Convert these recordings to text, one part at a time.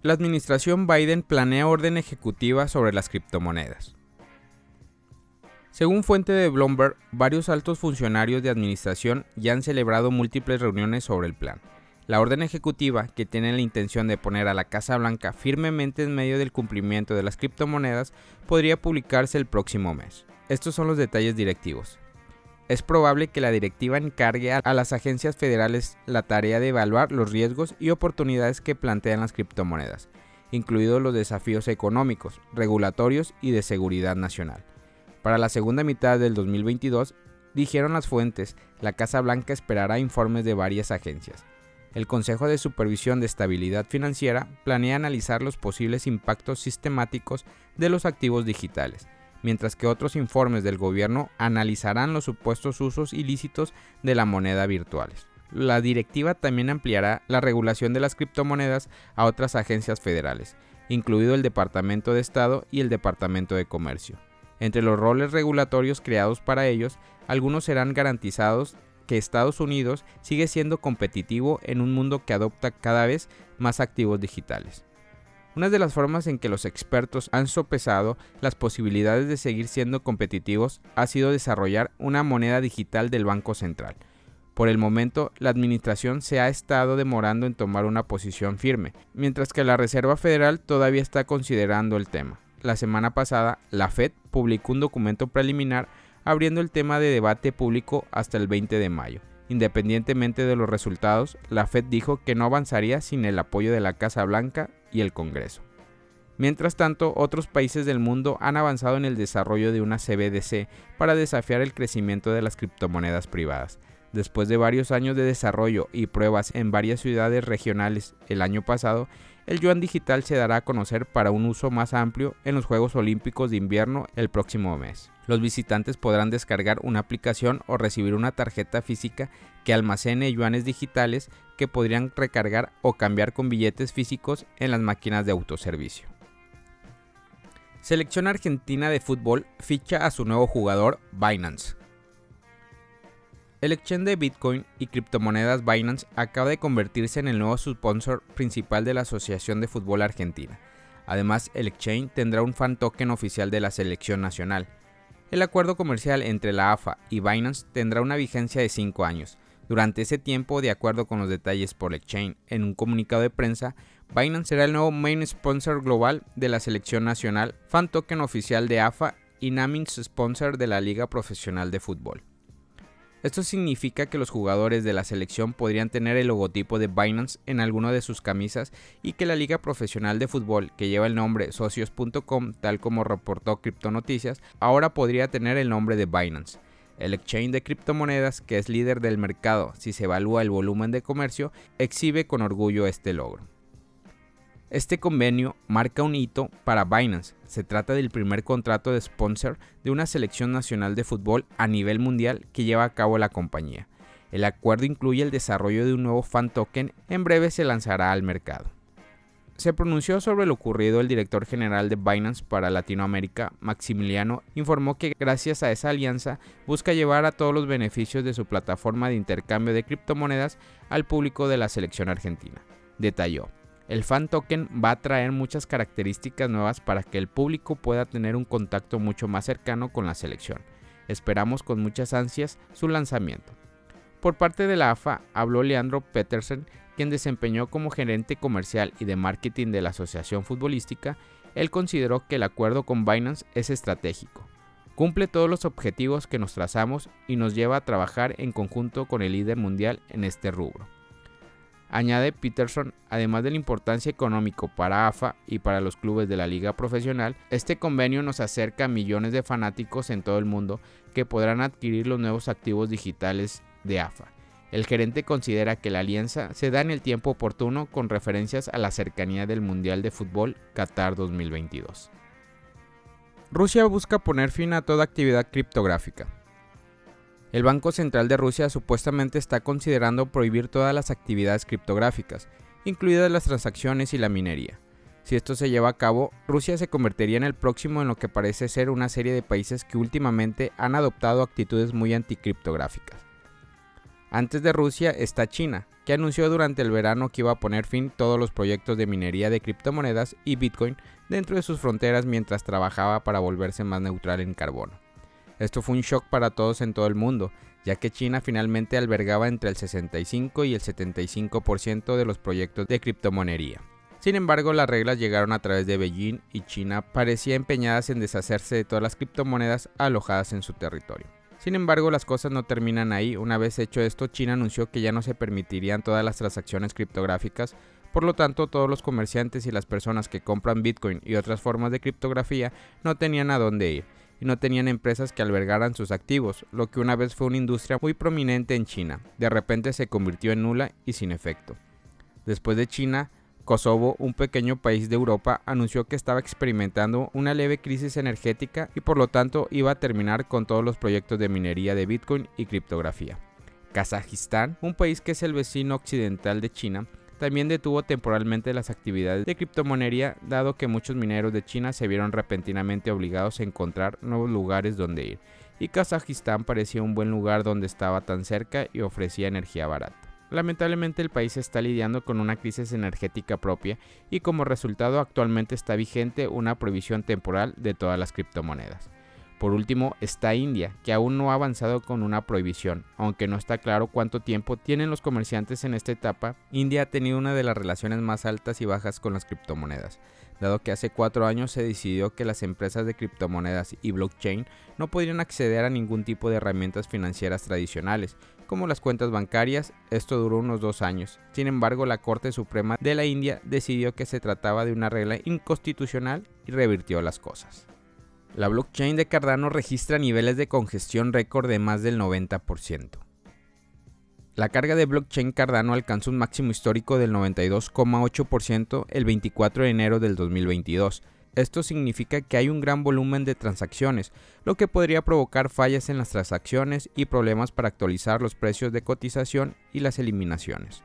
La administración Biden planea orden ejecutiva sobre las criptomonedas. Según fuente de Bloomberg, varios altos funcionarios de administración ya han celebrado múltiples reuniones sobre el plan. La orden ejecutiva, que tiene la intención de poner a la Casa Blanca firmemente en medio del cumplimiento de las criptomonedas, podría publicarse el próximo mes. Estos son los detalles directivos es probable que la directiva encargue a las agencias federales la tarea de evaluar los riesgos y oportunidades que plantean las criptomonedas, incluidos los desafíos económicos, regulatorios y de seguridad nacional. Para la segunda mitad del 2022, dijeron las fuentes, la Casa Blanca esperará informes de varias agencias. El Consejo de Supervisión de Estabilidad Financiera planea analizar los posibles impactos sistemáticos de los activos digitales, mientras que otros informes del gobierno analizarán los supuestos usos ilícitos de la moneda virtuales. La directiva también ampliará la regulación de las criptomonedas a otras agencias federales, incluido el Departamento de Estado y el Departamento de Comercio. Entre los roles regulatorios creados para ellos, algunos serán garantizados que Estados Unidos sigue siendo competitivo en un mundo que adopta cada vez más activos digitales. Una de las formas en que los expertos han sopesado las posibilidades de seguir siendo competitivos ha sido desarrollar una moneda digital del Banco Central. Por el momento, la administración se ha estado demorando en tomar una posición firme, mientras que la Reserva Federal todavía está considerando el tema. La semana pasada, la Fed publicó un documento preliminar abriendo el tema de debate público hasta el 20 de mayo. Independientemente de los resultados, la Fed dijo que no avanzaría sin el apoyo de la Casa Blanca y el Congreso. Mientras tanto, otros países del mundo han avanzado en el desarrollo de una CBDC para desafiar el crecimiento de las criptomonedas privadas. Después de varios años de desarrollo y pruebas en varias ciudades regionales el año pasado, el yuan digital se dará a conocer para un uso más amplio en los Juegos Olímpicos de Invierno el próximo mes. Los visitantes podrán descargar una aplicación o recibir una tarjeta física que almacene yuanes digitales que podrían recargar o cambiar con billetes físicos en las máquinas de autoservicio. Selección Argentina de Fútbol ficha a su nuevo jugador Binance. El exchange de Bitcoin y criptomonedas Binance acaba de convertirse en el nuevo sponsor principal de la Asociación de Fútbol Argentina. Además, el exchange tendrá un fan token oficial de la selección nacional. El acuerdo comercial entre la AFA y Binance tendrá una vigencia de 5 años. Durante ese tiempo, de acuerdo con los detalles por el exchange en un comunicado de prensa, Binance será el nuevo main sponsor global de la selección nacional, fan token oficial de AFA y naming sponsor de la Liga Profesional de Fútbol. Esto significa que los jugadores de la selección podrían tener el logotipo de Binance en alguno de sus camisas y que la liga profesional de fútbol que lleva el nombre socios.com, tal como reportó Noticias, ahora podría tener el nombre de Binance. El exchange de criptomonedas, que es líder del mercado si se evalúa el volumen de comercio, exhibe con orgullo este logro. Este convenio marca un hito para Binance. Se trata del primer contrato de sponsor de una selección nacional de fútbol a nivel mundial que lleva a cabo la compañía. El acuerdo incluye el desarrollo de un nuevo fan token, en breve se lanzará al mercado. Se pronunció sobre lo ocurrido el director general de Binance para Latinoamérica, Maximiliano, informó que gracias a esa alianza busca llevar a todos los beneficios de su plataforma de intercambio de criptomonedas al público de la selección argentina. Detalló, el fan token va a traer muchas características nuevas para que el público pueda tener un contacto mucho más cercano con la selección. Esperamos con muchas ansias su lanzamiento. Por parte de la AFA habló Leandro Petersen, quien desempeñó como gerente comercial y de marketing de la Asociación Futbolística. Él consideró que el acuerdo con Binance es estratégico. Cumple todos los objetivos que nos trazamos y nos lleva a trabajar en conjunto con el líder mundial en este rubro. Añade Peterson, además de la importancia económica para AFA y para los clubes de la liga profesional, este convenio nos acerca a millones de fanáticos en todo el mundo que podrán adquirir los nuevos activos digitales de AFA. El gerente considera que la alianza se da en el tiempo oportuno con referencias a la cercanía del Mundial de Fútbol Qatar 2022. Rusia busca poner fin a toda actividad criptográfica. El Banco Central de Rusia supuestamente está considerando prohibir todas las actividades criptográficas, incluidas las transacciones y la minería. Si esto se lleva a cabo, Rusia se convertiría en el próximo en lo que parece ser una serie de países que últimamente han adoptado actitudes muy anticriptográficas. Antes de Rusia está China, que anunció durante el verano que iba a poner fin todos los proyectos de minería de criptomonedas y Bitcoin dentro de sus fronteras mientras trabajaba para volverse más neutral en carbono. Esto fue un shock para todos en todo el mundo, ya que China finalmente albergaba entre el 65 y el 75% de los proyectos de criptomonería. Sin embargo, las reglas llegaron a través de Beijing y China parecía empeñadas en deshacerse de todas las criptomonedas alojadas en su territorio. Sin embargo, las cosas no terminan ahí. Una vez hecho esto, China anunció que ya no se permitirían todas las transacciones criptográficas, por lo tanto todos los comerciantes y las personas que compran Bitcoin y otras formas de criptografía no tenían a dónde ir y no tenían empresas que albergaran sus activos, lo que una vez fue una industria muy prominente en China, de repente se convirtió en nula y sin efecto. Después de China, Kosovo, un pequeño país de Europa, anunció que estaba experimentando una leve crisis energética y por lo tanto iba a terminar con todos los proyectos de minería de Bitcoin y criptografía. Kazajistán, un país que es el vecino occidental de China, también detuvo temporalmente las actividades de criptomonería dado que muchos mineros de China se vieron repentinamente obligados a encontrar nuevos lugares donde ir, y Kazajistán parecía un buen lugar donde estaba tan cerca y ofrecía energía barata. Lamentablemente el país está lidiando con una crisis energética propia y como resultado actualmente está vigente una prohibición temporal de todas las criptomonedas. Por último está India, que aún no ha avanzado con una prohibición, aunque no está claro cuánto tiempo tienen los comerciantes en esta etapa. India ha tenido una de las relaciones más altas y bajas con las criptomonedas, dado que hace cuatro años se decidió que las empresas de criptomonedas y blockchain no podrían acceder a ningún tipo de herramientas financieras tradicionales, como las cuentas bancarias, esto duró unos dos años. Sin embargo, la Corte Suprema de la India decidió que se trataba de una regla inconstitucional y revirtió las cosas. La blockchain de Cardano registra niveles de congestión récord de más del 90%. La carga de blockchain Cardano alcanzó un máximo histórico del 92,8% el 24 de enero del 2022. Esto significa que hay un gran volumen de transacciones, lo que podría provocar fallas en las transacciones y problemas para actualizar los precios de cotización y las eliminaciones.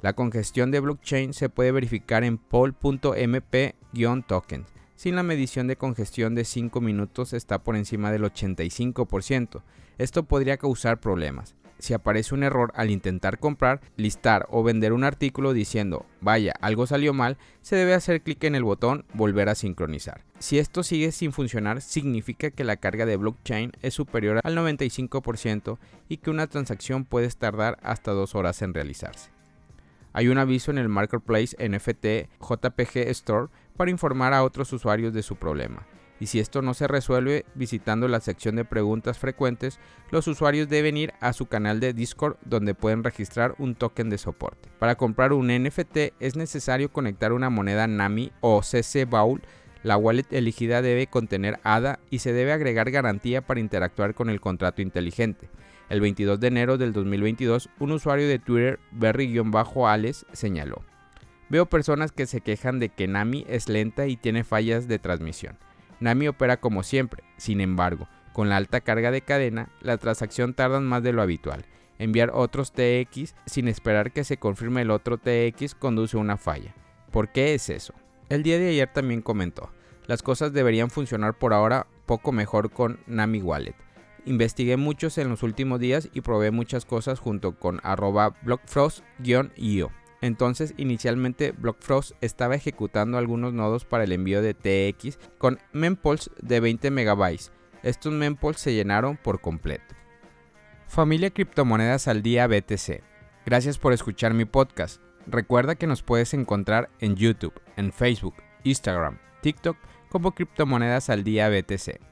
La congestión de blockchain se puede verificar en poll.mp-token sin la medición de congestión de 5 minutos está por encima del 85%. Esto podría causar problemas. Si aparece un error al intentar comprar, listar o vender un artículo diciendo, vaya, algo salió mal, se debe hacer clic en el botón volver a sincronizar. Si esto sigue sin funcionar, significa que la carga de blockchain es superior al 95% y que una transacción puede tardar hasta 2 horas en realizarse. Hay un aviso en el marketplace NFT JPG Store para informar a otros usuarios de su problema. Y si esto no se resuelve visitando la sección de preguntas frecuentes, los usuarios deben ir a su canal de Discord donde pueden registrar un token de soporte. Para comprar un NFT es necesario conectar una moneda NAMI o CC Baul. La wallet elegida debe contener ADA y se debe agregar garantía para interactuar con el contrato inteligente. El 22 de enero del 2022, un usuario de Twitter, Berry-Ales, señaló. Veo personas que se quejan de que Nami es lenta y tiene fallas de transmisión. Nami opera como siempre, sin embargo, con la alta carga de cadena, la transacción tarda más de lo habitual. Enviar otros TX sin esperar que se confirme el otro TX conduce a una falla. ¿Por qué es eso? El día de ayer también comentó, las cosas deberían funcionar por ahora poco mejor con Nami Wallet. Investigué muchos en los últimos días y probé muchas cosas junto con arroba blockfrost-io. Entonces, inicialmente Blockfrost estaba ejecutando algunos nodos para el envío de TX con mempols de 20 MB. Estos mempols se llenaron por completo. Familia Criptomonedas al Día BTC. Gracias por escuchar mi podcast. Recuerda que nos puedes encontrar en YouTube, en Facebook, Instagram, TikTok como Criptomonedas al Día BTC.